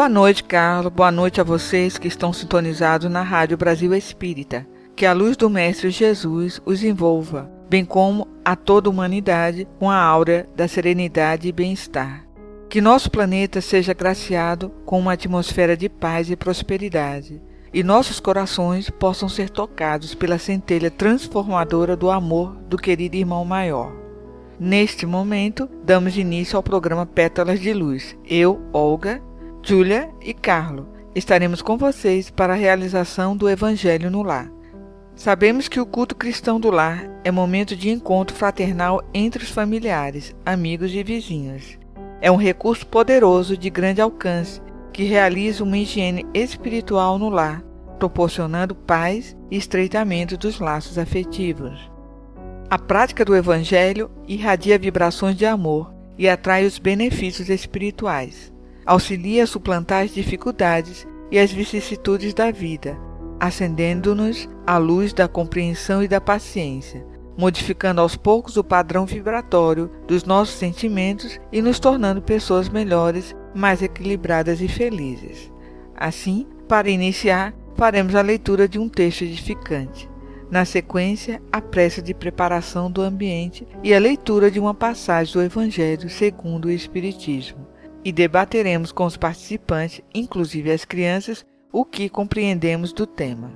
Boa noite, Carlos. Boa noite a vocês que estão sintonizados na Rádio Brasil Espírita. Que a luz do Mestre Jesus os envolva, bem como a toda a humanidade com a aura da serenidade e bem-estar. Que nosso planeta seja graciado com uma atmosfera de paz e prosperidade, e nossos corações possam ser tocados pela centelha transformadora do amor do querido irmão maior. Neste momento, damos início ao programa Pétalas de Luz. Eu, Olga, Júlia e Carlo, estaremos com vocês para a realização do Evangelho no Lar. Sabemos que o culto cristão do lar é momento de encontro fraternal entre os familiares, amigos e vizinhos. É um recurso poderoso de grande alcance que realiza uma higiene espiritual no lar, proporcionando paz e estreitamento dos laços afetivos. A prática do Evangelho irradia vibrações de amor e atrai os benefícios espirituais auxilia a suplantar as dificuldades e as vicissitudes da vida, acendendo-nos a luz da compreensão e da paciência, modificando aos poucos o padrão vibratório dos nossos sentimentos e nos tornando pessoas melhores, mais equilibradas e felizes. Assim, para iniciar, faremos a leitura de um texto edificante. Na sequência, a prece de preparação do ambiente e a leitura de uma passagem do Evangelho segundo o Espiritismo e debateremos com os participantes, inclusive as crianças, o que compreendemos do tema.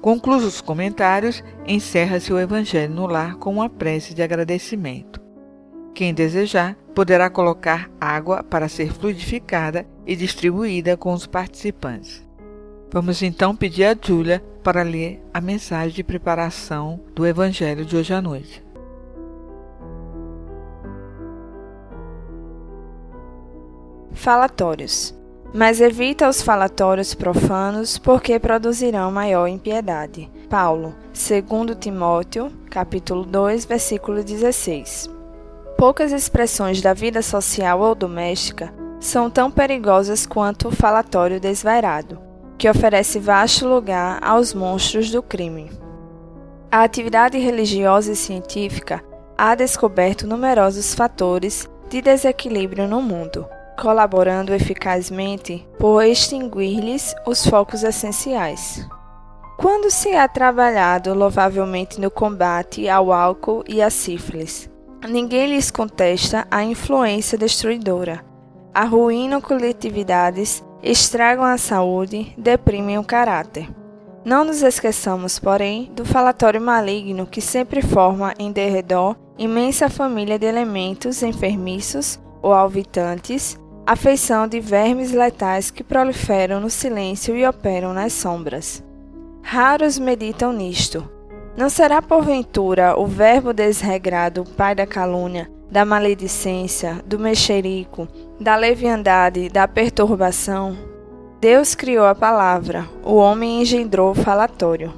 Conclusos os comentários, encerra-se o Evangelho no Lar com uma prece de agradecimento. Quem desejar poderá colocar água para ser fluidificada e distribuída com os participantes. Vamos então pedir a Júlia para ler a mensagem de preparação do Evangelho de hoje à noite. Falatórios. Mas evita os falatórios profanos, porque produzirão maior impiedade. Paulo, 2 Timóteo, capítulo 2, versículo 16. Poucas expressões da vida social ou doméstica são tão perigosas quanto o falatório desvairado, que oferece vasto lugar aos monstros do crime. A atividade religiosa e científica ha descoberto numerosos fatores de desequilíbrio no mundo colaborando eficazmente por extinguir-lhes os focos essenciais. Quando se é trabalhado louvavelmente no combate ao álcool e à sífilis, ninguém lhes contesta a influência destruidora. Arruinam coletividades, estragam a saúde, deprimem o caráter. Não nos esqueçamos, porém, do falatório maligno que sempre forma em derredor imensa família de elementos enfermiços ou alvitantes, a feição de vermes letais que proliferam no silêncio e operam nas sombras. Raros meditam nisto. Não será porventura o verbo desregrado pai da calúnia, da maledicência, do mexerico, da leviandade, da perturbação? Deus criou a palavra, o homem engendrou o falatório.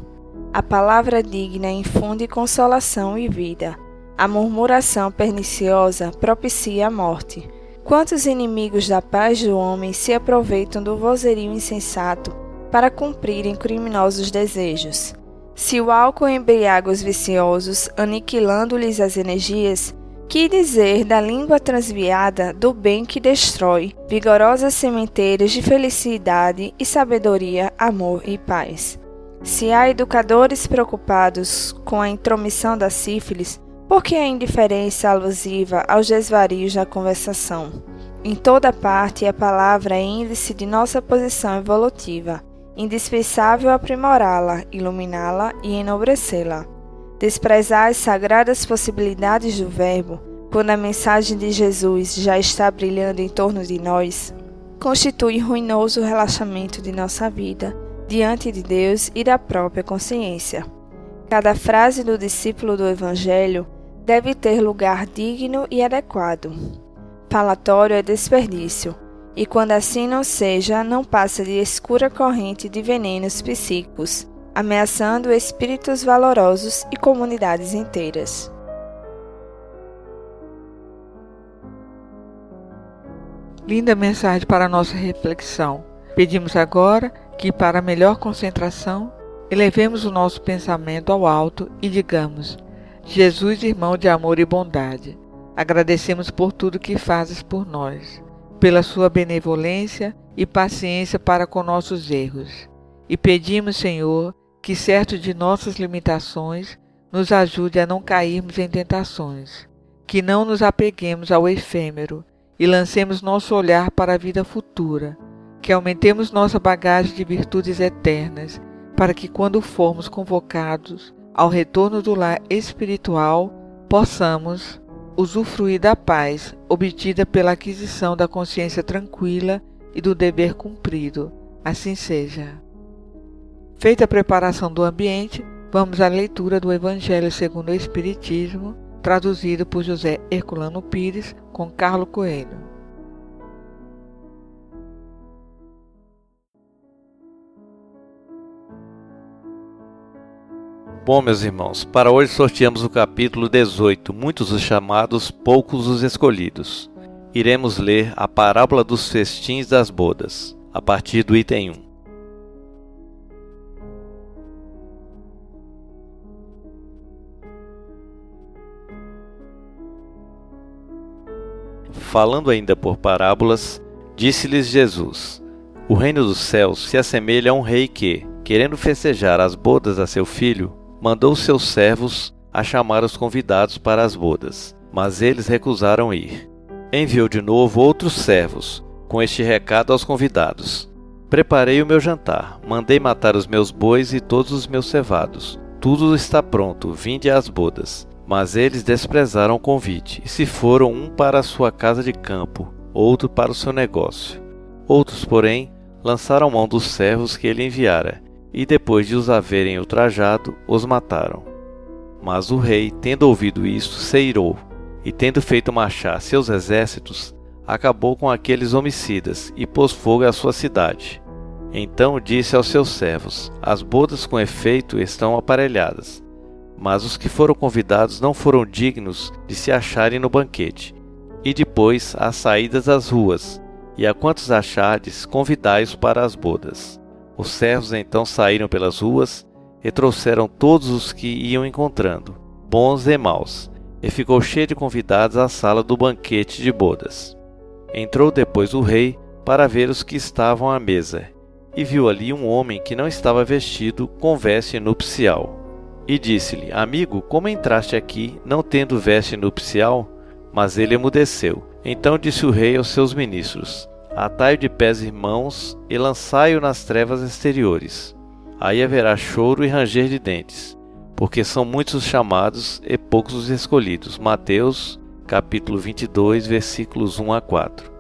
A palavra digna infunde consolação e vida. A murmuração perniciosa propicia a morte. Quantos inimigos da paz do homem se aproveitam do vozerio insensato para cumprirem criminosos desejos? Se o álcool embriaga os viciosos, aniquilando-lhes as energias, que dizer da língua transviada do bem que destrói, vigorosas sementeiras de felicidade e sabedoria, amor e paz? Se há educadores preocupados com a intromissão da sífilis, por que a indiferença alusiva aos desvarios da conversação? Em toda parte, a palavra é índice de nossa posição evolutiva, indispensável aprimorá-la, iluminá-la e enobrecê-la. Desprezar as sagradas possibilidades do Verbo, quando a mensagem de Jesus já está brilhando em torno de nós, constitui ruinoso relaxamento de nossa vida diante de Deus e da própria consciência. Cada frase do discípulo do Evangelho deve ter lugar digno e adequado. Falatório é desperdício, e quando assim não seja, não passa de escura corrente de venenos psíquicos, ameaçando espíritos valorosos e comunidades inteiras. Linda mensagem para nossa reflexão. Pedimos agora que, para melhor concentração, elevemos o nosso pensamento ao alto e digamos: Jesus, irmão de amor e bondade, agradecemos por tudo que fazes por nós, pela sua benevolência e paciência para com nossos erros. E pedimos, Senhor, que, certo de nossas limitações, nos ajude a não cairmos em tentações, que não nos apeguemos ao efêmero e lancemos nosso olhar para a vida futura, que aumentemos nossa bagagem de virtudes eternas, para que, quando formos convocados ao retorno do lar espiritual, possamos usufruir da paz obtida pela aquisição da consciência tranquila e do dever cumprido. Assim seja. Feita a preparação do ambiente, vamos à leitura do Evangelho segundo o Espiritismo, traduzido por José Herculano Pires, com Carlo Coelho. Bom, meus irmãos, para hoje sorteamos o capítulo 18, muitos os chamados, poucos os escolhidos. Iremos ler a parábola dos festins das bodas, a partir do item 1. Falando ainda por parábolas, disse-lhes Jesus: O reino dos céus se assemelha a um rei que, querendo festejar as bodas a seu filho, mandou seus servos a chamar os convidados para as bodas, mas eles recusaram ir. Enviou de novo outros servos, com este recado aos convidados: Preparei o meu jantar, mandei matar os meus bois e todos os meus cevados. Tudo está pronto, vinde às bodas. Mas eles desprezaram o convite e se foram um para a sua casa de campo, outro para o seu negócio. Outros, porém, lançaram mão dos servos que ele enviara, e depois de os haverem ultrajado, os mataram. Mas o rei, tendo ouvido isto, se irou, e tendo feito marchar seus exércitos, acabou com aqueles homicidas e pôs fogo à sua cidade. Então disse aos seus servos: As bodas com efeito estão aparelhadas, mas os que foram convidados não foram dignos de se acharem no banquete. E depois as saídas das ruas, e a quantos achardes, convidai-os para as bodas. Os servos então saíram pelas ruas e trouxeram todos os que iam encontrando, bons e maus, e ficou cheio de convidados à sala do banquete de bodas. Entrou depois o rei para ver os que estavam à mesa, e viu ali um homem que não estava vestido com veste nupcial e disse-lhe: Amigo, como entraste aqui, não tendo veste nupcial? Mas ele emudeceu. Então disse o rei aos seus ministros: Atai-o de pés e mãos e lançai-o nas trevas exteriores. Aí haverá choro e ranger de dentes, porque são muitos os chamados e poucos os escolhidos. Mateus, capítulo 22, versículos 1 a 4.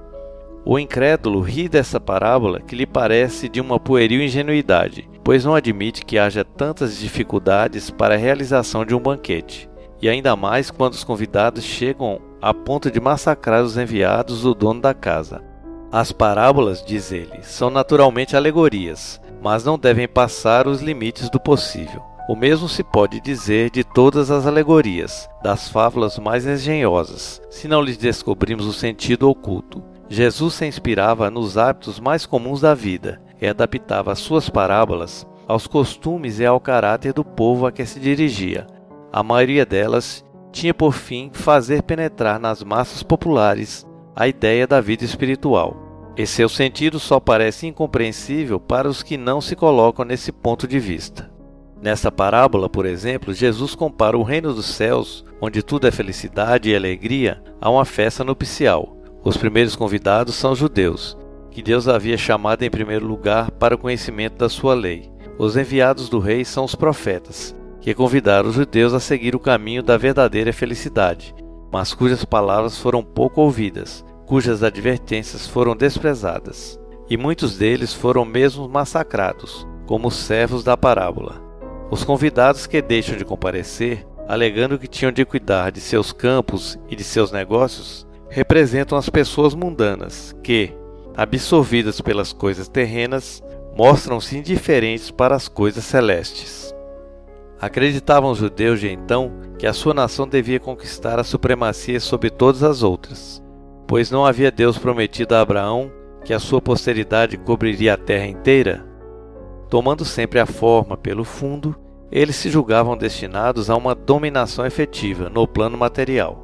O incrédulo ri dessa parábola que lhe parece de uma pueril ingenuidade, pois não admite que haja tantas dificuldades para a realização de um banquete, e ainda mais quando os convidados chegam a ponto de massacrar os enviados do dono da casa. As parábolas, diz ele, são naturalmente alegorias, mas não devem passar os limites do possível. O mesmo se pode dizer de todas as alegorias, das fábulas mais engenhosas, se não lhes descobrimos o sentido oculto. Jesus se inspirava nos hábitos mais comuns da vida e adaptava as suas parábolas aos costumes e ao caráter do povo a que se dirigia. A maioria delas tinha por fim fazer penetrar nas massas populares a ideia da vida espiritual. E seu sentido só parece incompreensível para os que não se colocam nesse ponto de vista. Nesta parábola, por exemplo, Jesus compara o reino dos céus, onde tudo é felicidade e alegria, a uma festa nupcial os primeiros convidados são judeus, que Deus havia chamado em primeiro lugar para o conhecimento da sua lei. Os enviados do rei são os profetas, que convidaram os judeus a seguir o caminho da verdadeira felicidade, mas cujas palavras foram pouco ouvidas, cujas advertências foram desprezadas. E muitos deles foram mesmo massacrados, como os servos da parábola. Os convidados que deixam de comparecer alegando que tinham de cuidar de seus campos e de seus negócios, representam as pessoas mundanas que, absorvidas pelas coisas terrenas, mostram-se indiferentes para as coisas celestes. Acreditavam os judeus de então que a sua nação devia conquistar a supremacia sobre todas as outras, pois não havia Deus prometido a Abraão que a sua posteridade cobriria a terra inteira? Tomando sempre a forma pelo fundo, eles se julgavam destinados a uma dominação efetiva no plano material.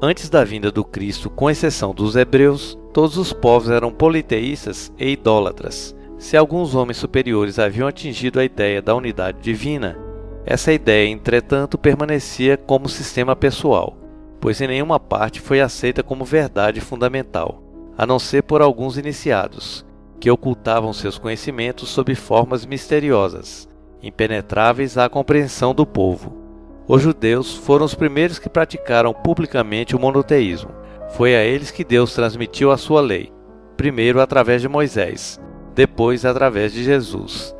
Antes da vinda do Cristo, com exceção dos hebreus, todos os povos eram politeístas e idólatras. Se alguns homens superiores haviam atingido a ideia da unidade divina, essa ideia, entretanto, permanecia como sistema pessoal, pois em nenhuma parte foi aceita como verdade fundamental, a não ser por alguns iniciados, que ocultavam seus conhecimentos sob formas misteriosas, impenetráveis à compreensão do povo. Os judeus foram os primeiros que praticaram publicamente o monoteísmo. Foi a eles que Deus transmitiu a sua lei, primeiro através de Moisés, depois através de Jesus.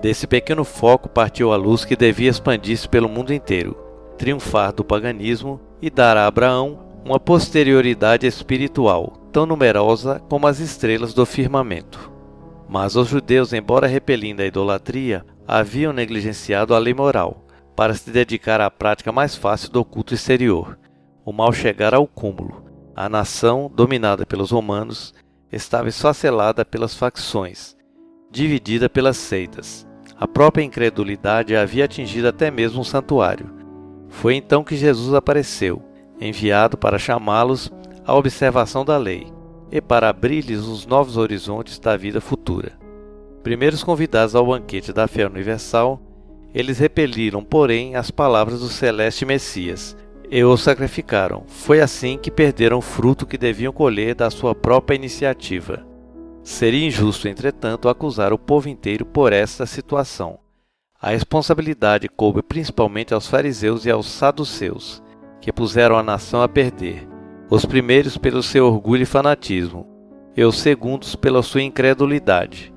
Desse pequeno foco partiu a luz que devia expandir-se pelo mundo inteiro, triunfar do paganismo e dar a Abraão uma posterioridade espiritual tão numerosa como as estrelas do firmamento. Mas os judeus, embora repelindo a idolatria, haviam negligenciado a lei moral para se dedicar à prática mais fácil do culto exterior. O mal chegara ao cúmulo. A nação, dominada pelos romanos, estava esfacelada pelas facções, dividida pelas seitas, a própria incredulidade havia atingido até mesmo um santuário. Foi então que Jesus apareceu, enviado para chamá-los à observação da lei e para abrir-lhes os novos horizontes da vida futura. Primeiros convidados ao banquete da fé universal, eles repeliram, porém, as palavras do celeste Messias e o sacrificaram. Foi assim que perderam o fruto que deviam colher da sua própria iniciativa. Seria injusto, entretanto, acusar o povo inteiro por esta situação. A responsabilidade coube principalmente aos fariseus e aos saduceus, que puseram a nação a perder, os primeiros pelo seu orgulho e fanatismo, e os segundos pela sua incredulidade.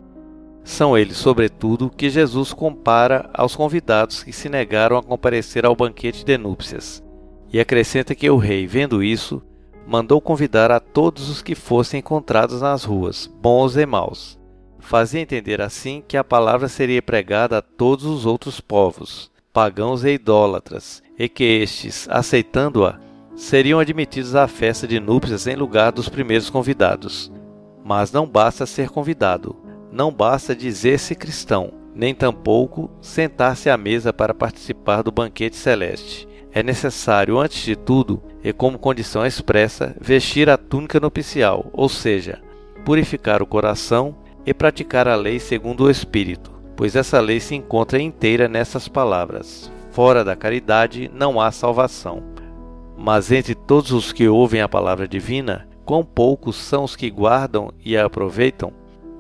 São eles, sobretudo, que Jesus compara aos convidados que se negaram a comparecer ao banquete de núpcias, e acrescenta que o rei, vendo isso, mandou convidar a todos os que fossem encontrados nas ruas, bons e maus. Fazia entender assim que a palavra seria pregada a todos os outros povos, pagãos e idólatras, e que estes, aceitando-a, seriam admitidos à festa de núpcias em lugar dos primeiros convidados. Mas não basta ser convidado, não basta dizer-se cristão, nem tampouco sentar-se à mesa para participar do banquete celeste. É necessário, antes de tudo, e como condição expressa, vestir a túnica nupcial, ou seja, purificar o coração e praticar a lei segundo o Espírito, pois essa lei se encontra inteira nessas palavras: fora da caridade não há salvação. Mas entre todos os que ouvem a palavra divina, quão poucos são os que guardam e a aproveitam?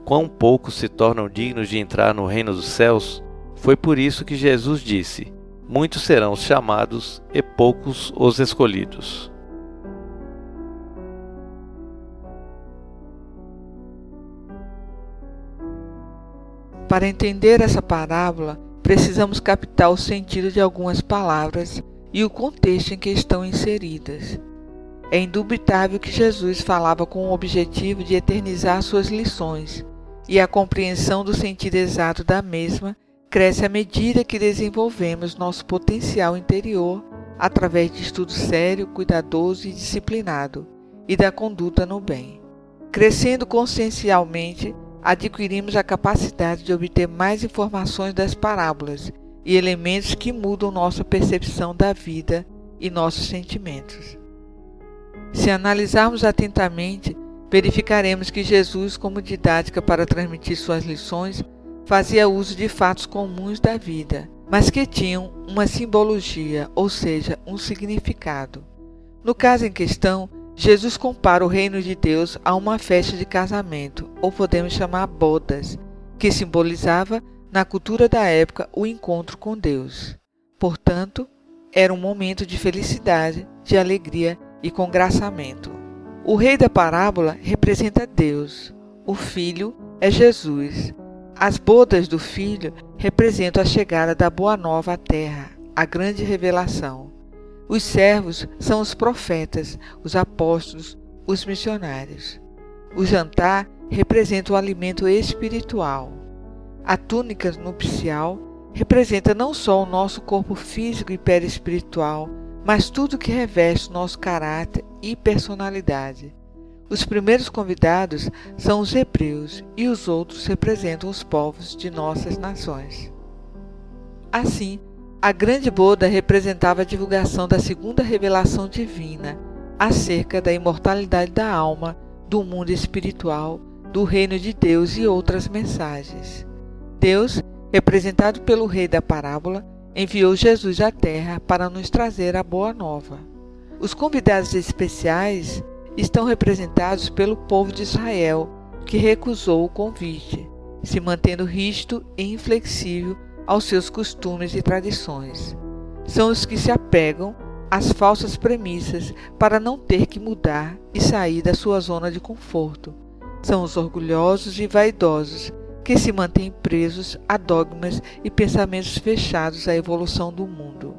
Quão poucos se tornam dignos de entrar no reino dos céus? Foi por isso que Jesus disse: muitos serão os chamados e poucos os escolhidos. Para entender essa parábola, precisamos captar o sentido de algumas palavras e o contexto em que estão inseridas. É indubitável que Jesus falava com o objetivo de eternizar suas lições, e a compreensão do sentido exato da mesma cresce à medida que desenvolvemos nosso potencial interior através de estudo sério, cuidadoso e disciplinado e da conduta no bem. Crescendo consciencialmente, adquirimos a capacidade de obter mais informações das parábolas e elementos que mudam nossa percepção da vida e nossos sentimentos. Se analisarmos atentamente, verificaremos que Jesus, como didática para transmitir suas lições, fazia uso de fatos comuns da vida, mas que tinham uma simbologia, ou seja, um significado. No caso em questão, Jesus compara o reino de Deus a uma festa de casamento, ou podemos chamar bodas, que simbolizava, na cultura da época, o encontro com Deus. Portanto, era um momento de felicidade, de alegria e congraçamento. O rei da parábola representa Deus, o filho é Jesus, as bodas do filho representam a chegada da boa nova à terra, a grande revelação. Os servos são os profetas, os apóstolos, os missionários. O jantar representa o alimento espiritual. A túnica nupcial representa não só o nosso corpo físico e perispiritual, mas tudo que reveste nosso caráter e personalidade. Os primeiros convidados são os hebreus e os outros representam os povos de nossas nações. Assim, a grande boda representava a divulgação da segunda revelação divina acerca da imortalidade da alma, do mundo espiritual, do reino de Deus e outras mensagens. Deus, representado pelo rei da parábola, enviou Jesus à terra para nos trazer a boa nova. Os convidados especiais estão representados pelo povo de Israel, que recusou o convite, se mantendo rígido e inflexível aos seus costumes e tradições. São os que se apegam às falsas premissas para não ter que mudar e sair da sua zona de conforto. São os orgulhosos e vaidosos que se mantêm presos a dogmas e pensamentos fechados à evolução do mundo.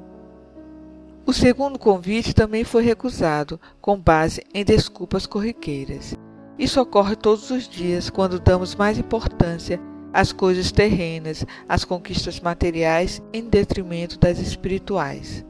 O segundo convite também foi recusado, com base em desculpas corriqueiras. Isso ocorre todos os dias quando damos mais importância às coisas terrenas, às conquistas materiais, em detrimento das espirituais.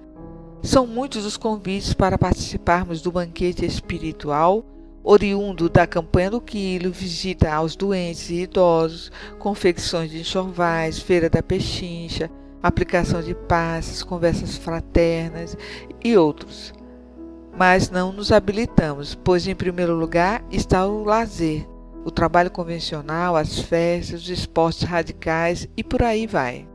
São muitos os convites para participarmos do banquete espiritual, oriundo da campanha do quilo, visita aos doentes e idosos, confecções de enxovais, feira da pechincha, aplicação de passes, conversas fraternas e outros. Mas não nos habilitamos, pois em primeiro lugar está o lazer, o trabalho convencional, as festas, os esportes radicais e por aí vai.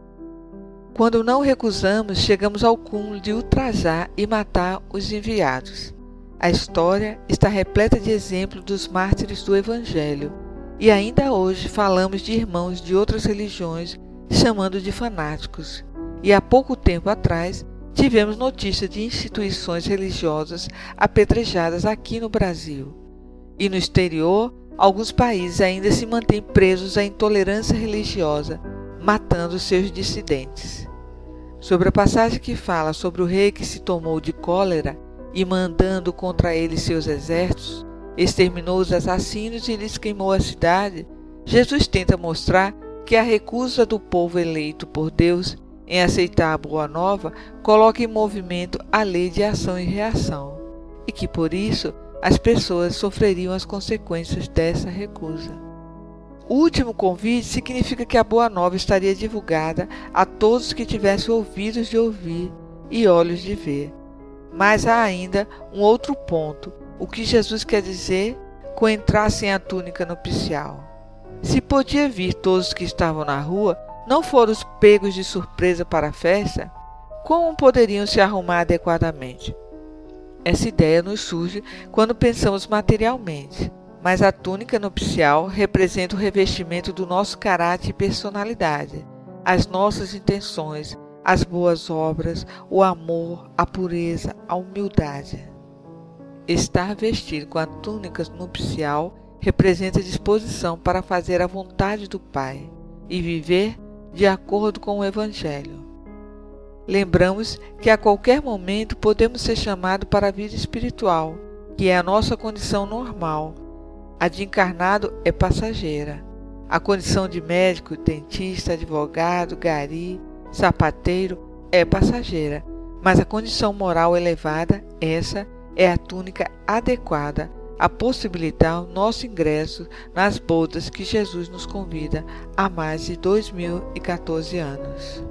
Quando não recusamos, chegamos ao cúmulo de ultrajar e matar os enviados. A história está repleta de exemplos dos mártires do Evangelho, e ainda hoje falamos de irmãos de outras religiões chamando de fanáticos. E há pouco tempo atrás tivemos notícia de instituições religiosas apedrejadas aqui no Brasil. E no exterior, alguns países ainda se mantêm presos à intolerância religiosa, matando seus dissidentes. Sobre a passagem que fala sobre o rei que se tomou de cólera e mandando contra ele seus exércitos, exterminou os assassinos e lhes queimou a cidade, Jesus tenta mostrar que a recusa do povo eleito por Deus em aceitar a boa nova coloca em movimento a lei de ação e reação, e que por isso as pessoas sofreriam as consequências dessa recusa. O último convite significa que a boa nova estaria divulgada a todos que tivessem ouvidos de ouvir e olhos de ver. Mas há ainda um outro ponto, o que Jesus quer dizer com entrar sem a túnica nupcial. Se podia vir todos que estavam na rua, não foram os pegos de surpresa para a festa, como poderiam se arrumar adequadamente? Essa ideia nos surge quando pensamos materialmente, mas a túnica nupcial representa o revestimento do nosso caráter e personalidade, as nossas intenções, as boas obras, o amor, a pureza, a humildade. Estar vestido com a túnica nupcial representa disposição para fazer a vontade do Pai e viver de acordo com o Evangelho. Lembramos que a qualquer momento podemos ser chamados para a vida espiritual, que é a nossa condição normal. A de encarnado é passageira. A condição de médico, dentista, advogado, gari, sapateiro é passageira, mas a condição moral elevada, essa é a túnica adequada a possibilitar o nosso ingresso nas bodas que Jesus nos convida há mais de 2014 anos.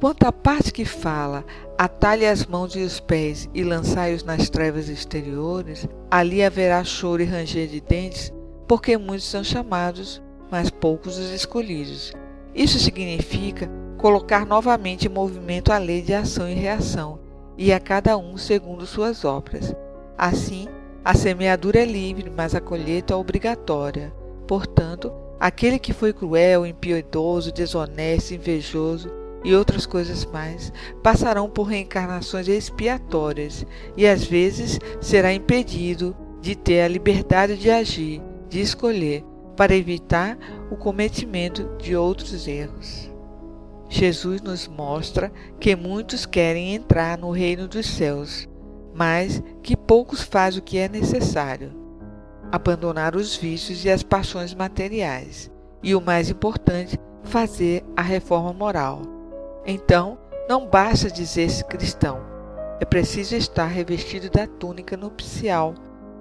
Quanto à parte que fala, atalhe as mãos e os pés e lançai-os nas trevas exteriores, ali haverá choro e ranger de dentes, porque muitos são chamados, mas poucos os escolhidos. Isso significa colocar novamente em movimento a lei de ação e reação, e a cada um segundo suas obras. Assim, a semeadura é livre, mas a colheita é obrigatória. Portanto, aquele que foi cruel, impiedoso, desonesto, invejoso e outras coisas mais, passarão por reencarnações expiatórias e às vezes será impedido de ter a liberdade de agir, de escolher, para evitar o cometimento de outros erros. Jesus nos mostra que muitos querem entrar no reino dos céus, mas que poucos fazem o que é necessário: abandonar os vícios e as paixões materiais, e o mais importante, fazer a reforma moral. Então, não basta dizer-se cristão, é preciso estar revestido da túnica nupcial,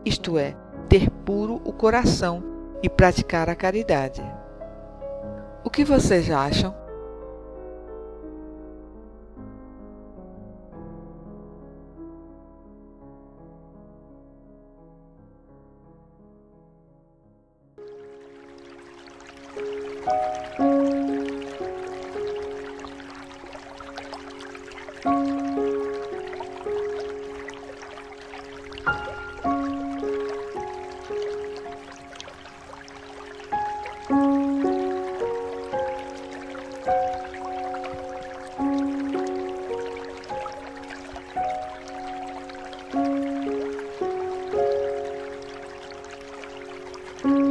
isto é, ter puro o coração e praticar a caridade. O que vocês acham? Mm-hmm.